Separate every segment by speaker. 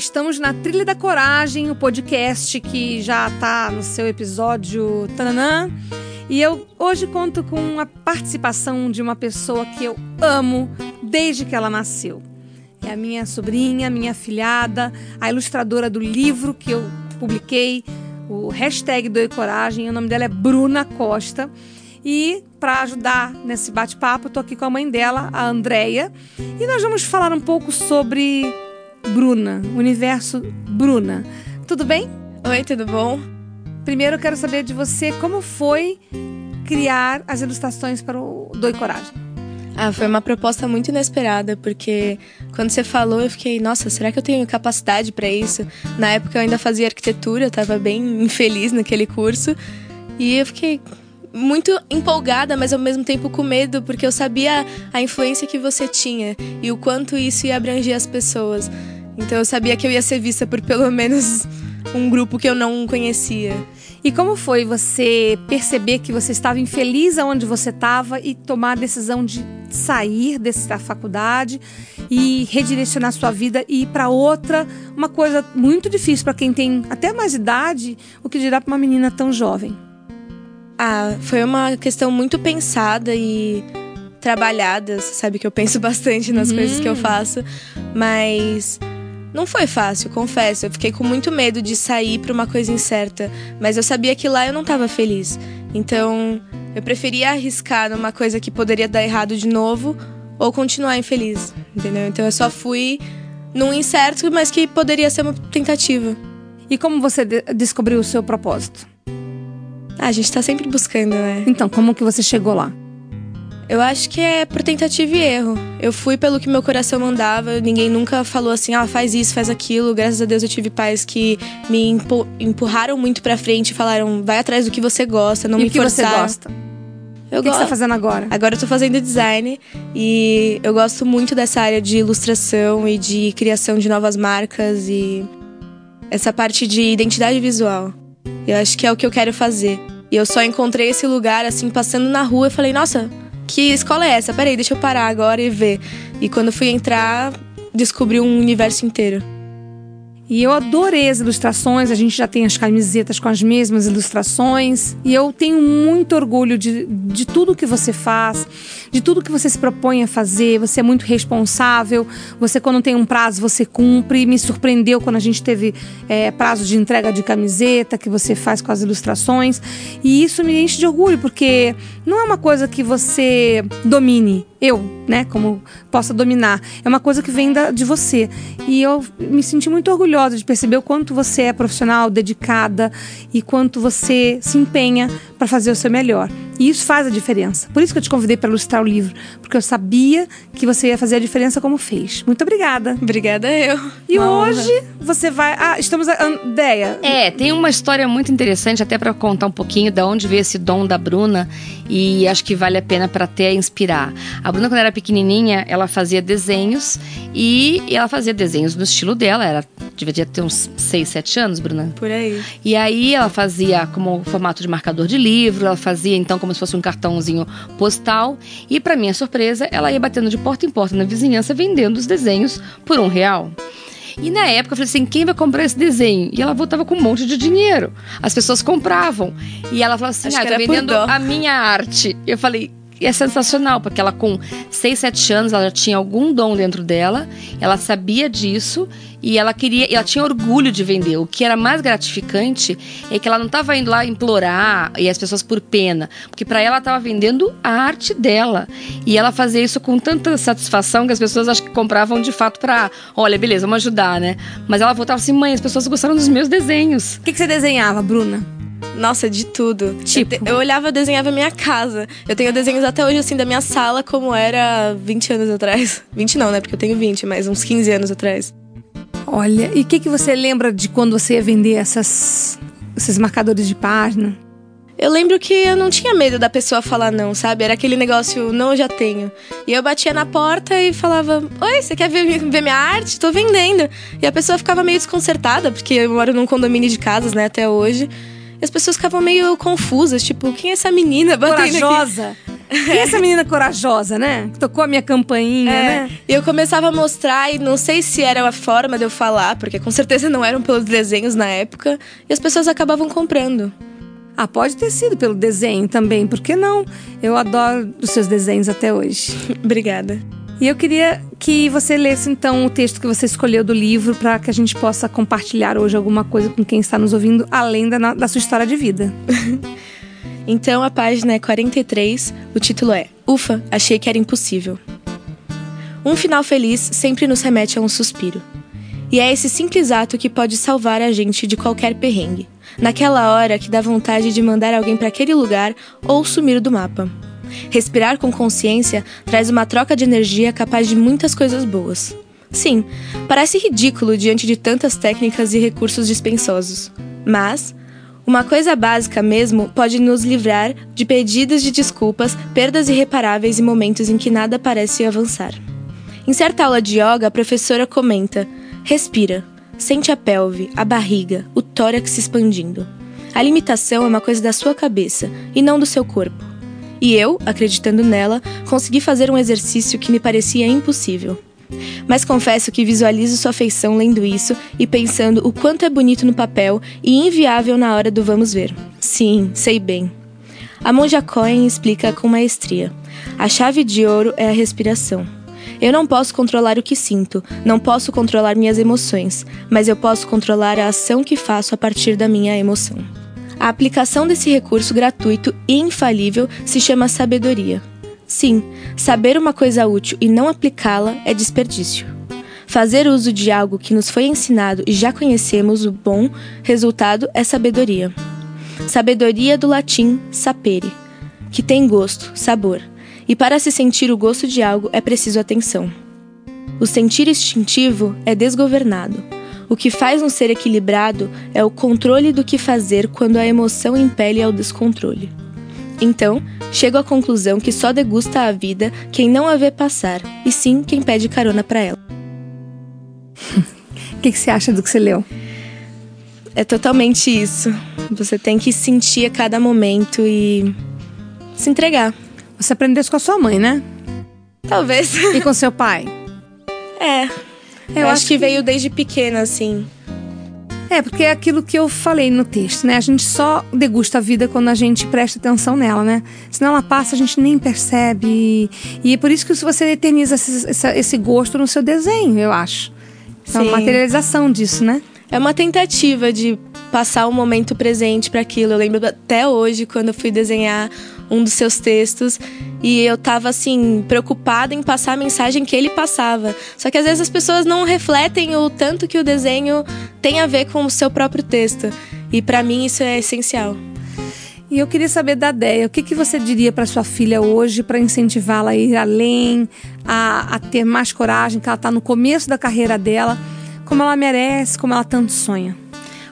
Speaker 1: Estamos na Trilha da Coragem, o podcast que já está no seu episódio tananã. E eu hoje conto com a participação de uma pessoa que eu amo desde que ela nasceu. É a minha sobrinha, minha filhada, a ilustradora do livro que eu publiquei, o hashtag Doe Coragem. O nome dela é Bruna Costa. E para ajudar nesse bate-papo, estou aqui com a mãe dela, a Andrea, e nós vamos falar um pouco sobre Bruna, universo Bruna. Tudo bem?
Speaker 2: Oi, tudo bom?
Speaker 1: Primeiro eu quero saber de você como foi criar as ilustrações para o Doi Coragem.
Speaker 2: Ah, foi uma proposta muito inesperada, porque quando você falou, eu fiquei, nossa, será que eu tenho capacidade para isso? Na época eu ainda fazia arquitetura, eu estava bem infeliz naquele curso, e eu fiquei muito empolgada, mas ao mesmo tempo com medo, porque eu sabia a influência que você tinha e o quanto isso ia abranger as pessoas. Então eu sabia que eu ia ser vista por pelo menos um grupo que eu não conhecia.
Speaker 1: E como foi você perceber que você estava infeliz aonde você estava e tomar a decisão de sair dessa faculdade e redirecionar sua vida e ir para outra? Uma coisa muito difícil para quem tem até mais idade, o que dirá para uma menina tão jovem.
Speaker 2: Ah, foi uma questão muito pensada e trabalhada. Você sabe que eu penso bastante nas uhum. coisas que eu faço, mas não foi fácil, confesso. Eu fiquei com muito medo de sair para uma coisa incerta, mas eu sabia que lá eu não estava feliz. Então, eu preferia arriscar numa coisa que poderia dar errado de novo ou continuar infeliz, entendeu? Então eu só fui num incerto, mas que poderia ser uma tentativa.
Speaker 1: E como você de descobriu o seu propósito?
Speaker 2: Ah, a gente tá sempre buscando, né?
Speaker 1: Então, como que você chegou lá?
Speaker 2: Eu acho que é por tentativa e erro. Eu fui pelo que meu coração mandava, ninguém nunca falou assim, ah, faz isso, faz aquilo. Graças a Deus eu tive pais que me empurraram muito pra frente e falaram, vai atrás do que você gosta, não
Speaker 1: e
Speaker 2: me
Speaker 1: o que
Speaker 2: forçaram.
Speaker 1: você gosta? Eu o que, que você tá fazendo agora?
Speaker 2: Agora eu tô fazendo design e eu gosto muito dessa área de ilustração e de criação de novas marcas e essa parte de identidade visual. Eu acho que é o que eu quero fazer. E eu só encontrei esse lugar assim passando na rua e falei, nossa, que escola é essa? Peraí, deixa eu parar agora e ver. E quando fui entrar, descobri um universo inteiro.
Speaker 1: E eu adorei as ilustrações, a gente já tem as camisetas com as mesmas ilustrações. E eu tenho muito orgulho de, de tudo que você faz, de tudo que você se propõe a fazer. Você é muito responsável. Você, quando tem um prazo, você cumpre. Me surpreendeu quando a gente teve é, prazo de entrega de camiseta que você faz com as ilustrações. E isso me enche de orgulho, porque não é uma coisa que você domine eu, né, como possa dominar. É uma coisa que vem da, de você. E eu me senti muito orgulhosa de perceber o quanto você é profissional, dedicada e quanto você se empenha para fazer o seu melhor. E isso faz a diferença. Por isso que eu te convidei para ilustrar o livro, porque eu sabia que você ia fazer a diferença como fez. Muito obrigada.
Speaker 2: Obrigada eu.
Speaker 1: E uma hoje honra. você vai. Ah, estamos. Ideia.
Speaker 3: É, tem uma história muito interessante, até para contar um pouquinho de onde veio esse dom da Bruna e acho que vale a pena para até inspirar. A Bruna, quando era pequenininha, ela fazia desenhos e ela fazia desenhos no estilo dela, era devia ter uns 6, 7 anos, Bruna.
Speaker 2: Por aí.
Speaker 3: E aí ela fazia como formato de marcador de livro, ela fazia então como se fosse um cartãozinho postal. E para minha surpresa, ela ia batendo de porta em porta na vizinhança vendendo os desenhos por um real. E na época eu falei assim: quem vai comprar esse desenho? E ela voltava com um monte de dinheiro. As pessoas compravam. E ela falou assim: Acho ah, tô vendendo a minha arte. Eu falei: e é sensacional, porque ela com 6, 7 anos, ela já tinha algum dom dentro dela, ela sabia disso e ela queria, ela tinha orgulho de vender. O que era mais gratificante é que ela não estava indo lá implorar e as pessoas por pena, porque para ela estava vendendo a arte dela. E ela fazia isso com tanta satisfação que as pessoas acho que compravam de fato para, olha, beleza, vamos ajudar, né? Mas ela voltava assim, mãe, as pessoas gostaram dos meus desenhos.
Speaker 1: O que, que você desenhava, Bruna?
Speaker 2: Nossa, de tudo.
Speaker 1: Tipo?
Speaker 2: Eu, eu olhava, eu desenhava minha casa. Eu tenho desenhos até hoje, assim, da minha sala, como era 20 anos atrás. 20 não, né? Porque eu tenho 20, mas uns 15 anos atrás.
Speaker 1: Olha, e o que, que você lembra de quando você ia vender essas, esses marcadores de página?
Speaker 2: Eu lembro que eu não tinha medo da pessoa falar não, sabe? Era aquele negócio, não, eu já tenho. E eu batia na porta e falava: Oi, você quer ver, ver minha arte? Tô vendendo. E a pessoa ficava meio desconcertada, porque eu moro num condomínio de casas, né, até hoje. E as pessoas ficavam meio confusas, tipo, quem é essa menina batendo
Speaker 1: Corajosa. Quem é essa menina corajosa, né? Que tocou a minha campainha,
Speaker 2: É,
Speaker 1: né?
Speaker 2: e eu começava a mostrar, e não sei se era a forma de eu falar, porque com certeza não eram pelos desenhos na época, e as pessoas acabavam comprando.
Speaker 1: Ah, pode ter sido pelo desenho também, por que não? Eu adoro os seus desenhos até hoje.
Speaker 2: Obrigada.
Speaker 1: E eu queria que você lesse então o texto que você escolheu do livro para que a gente possa compartilhar hoje alguma coisa com quem está nos ouvindo, além da, da sua história de vida.
Speaker 2: Então a página é 43, o título é Ufa, achei que era impossível. Um final feliz sempre nos remete a um suspiro. E é esse simples ato que pode salvar a gente de qualquer perrengue. Naquela hora que dá vontade de mandar alguém para aquele lugar ou sumir do mapa. Respirar com consciência traz uma troca de energia capaz de muitas coisas boas. Sim, parece ridículo diante de tantas técnicas e recursos dispensosos. Mas, uma coisa básica mesmo pode nos livrar de pedidos de desculpas, perdas irreparáveis e momentos em que nada parece avançar. Em certa aula de yoga, a professora comenta: respira, sente a pelve, a barriga, o tórax se expandindo. A limitação é uma coisa da sua cabeça e não do seu corpo. E eu, acreditando nela, consegui fazer um exercício que me parecia impossível. Mas confesso que visualizo sua feição lendo isso e pensando o quanto é bonito no papel e inviável na hora do vamos ver. Sim, sei bem. A Monja Cohen explica com maestria. A chave de ouro é a respiração. Eu não posso controlar o que sinto, não posso controlar minhas emoções, mas eu posso controlar a ação que faço a partir da minha emoção. A aplicação desse recurso gratuito e infalível se chama sabedoria. Sim, saber uma coisa útil e não aplicá-la é desperdício. Fazer uso de algo que nos foi ensinado e já conhecemos o bom resultado é sabedoria. Sabedoria do latim sapere, que tem gosto, sabor, e para se sentir o gosto de algo é preciso atenção. O sentir instintivo é desgovernado. O que faz um ser equilibrado é o controle do que fazer quando a emoção impele ao descontrole. Então, chego à conclusão que só degusta a vida quem não a vê passar, e sim quem pede carona para ela.
Speaker 1: O que, que você acha do que você leu?
Speaker 2: É totalmente isso. Você tem que sentir a cada momento e se entregar.
Speaker 1: Você aprendeu isso com a sua mãe, né?
Speaker 2: Talvez.
Speaker 1: E com seu pai?
Speaker 2: É. Eu, acho, que, veio desde pequena, assim.
Speaker 1: É, porque é aquilo que eu falei no texto, né? A gente só degusta a vida quando a gente presta atenção nela, né? Senão ela passa, a gente nem percebe. E é por isso que você eterniza esse, esse, esse gosto no seu desenho, eu acho. É uma
Speaker 2: Sim.
Speaker 1: materialização disso, né?
Speaker 2: É uma tentativa de passar o momento presente para aquilo. Eu lembro até hoje quando eu fui desenhar um dos seus textos e eu tava assim preocupada em passar a mensagem que ele passava. Só que às vezes as pessoas não refletem o tanto que o desenho tem a ver com o seu próprio texto. E para mim isso é essencial.
Speaker 1: E eu queria saber da Déia, o que, que você diria para sua filha hoje para incentivá-la a ir além, a, a ter mais coragem, que ela está no começo da carreira dela, como ela merece, como ela tanto sonha?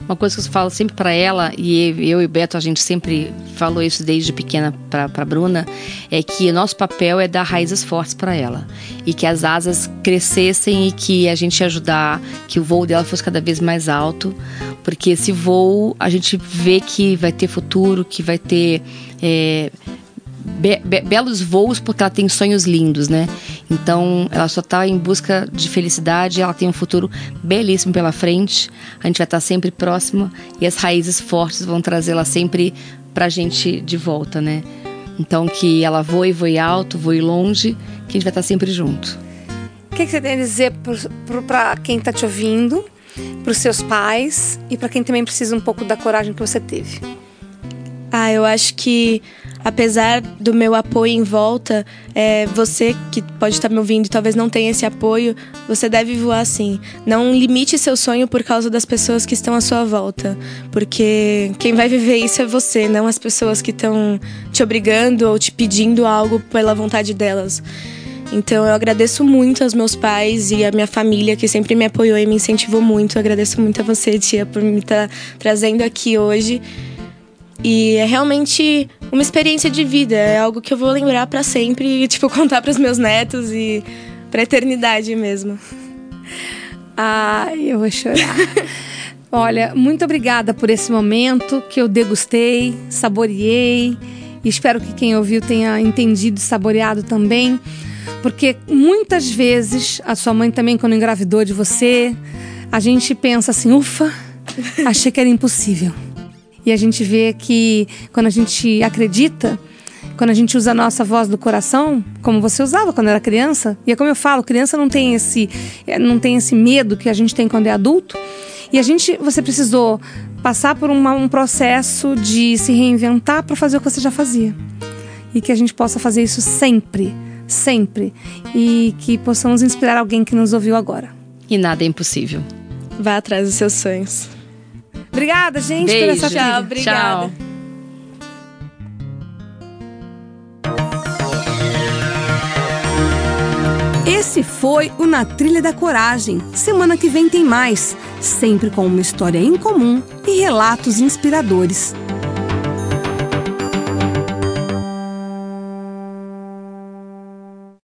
Speaker 3: Uma coisa que eu falo sempre para ela, e eu e o Beto, a gente sempre falou isso desde pequena para Bruna, é que nosso papel é dar raízes fortes para ela. E que as asas crescessem e que a gente ajudar que o voo dela fosse cada vez mais alto. Porque esse voo a gente vê que vai ter futuro, que vai ter. é, be- be- belos voos porque ela tem sonhos lindos, né? Então ela só tá em busca de felicidade, ela tem um futuro belíssimo pela frente. A gente vai estar sempre próxima e as raízes fortes vão trazê-la sempre pra gente de volta, né? Então que ela voe, voe alto, voe longe, que a gente vai estar sempre junto.
Speaker 1: O que, que você tem a dizer para quem está te ouvindo, para os seus pais e para quem também precisa um pouco da coragem que você teve?
Speaker 2: Ah, eu acho que apesar do meu apoio em volta, é, você que pode estar me ouvindo e talvez não tenha esse apoio, você deve voar sim. Não limite seu sonho por causa das pessoas que estão à sua volta, porque quem vai viver isso é você, não as pessoas que estão te obrigando ou te pedindo algo pela vontade delas. Então eu agradeço muito aos meus pais e à minha família que sempre me apoiou e me incentivou muito. Eu agradeço muito a você, tia, por me estar tá trazendo aqui hoje. E é realmente uma experiência de vida, é algo que eu vou lembrar para sempre e tipo contar para os meus netos e para eternidade mesmo.
Speaker 1: Ai, eu vou chorar. Olha, muito obrigada por esse momento que eu degustei, saboreei e espero que quem ouviu tenha entendido e saboreado também. Porque muitas vezes, a sua mãe também, quando engravidou de você, a gente pensa assim: ufa, achei que era impossível. E a gente vê que quando a gente acredita, quando a gente usa a nossa voz do coração, como você usava quando era criança, e é como eu falo, criança não tem esse, é, não tem esse medo que a gente tem quando é adulto. E a gente, você precisou passar por uma, um processo de se reinventar para fazer o que você já fazia. E que a gente possa fazer isso sempre sempre. E que possamos inspirar alguém que nos ouviu agora.
Speaker 3: E nada é impossível.
Speaker 2: Vá atrás dos seus sonhos.
Speaker 1: Obrigada, gente,
Speaker 3: Beijo.
Speaker 1: por essa
Speaker 2: Tchau, obrigada.
Speaker 3: Tchau.
Speaker 4: Esse foi o Na Trilha da Coragem. Semana que vem tem mais, sempre com uma história em comum e relatos inspiradores.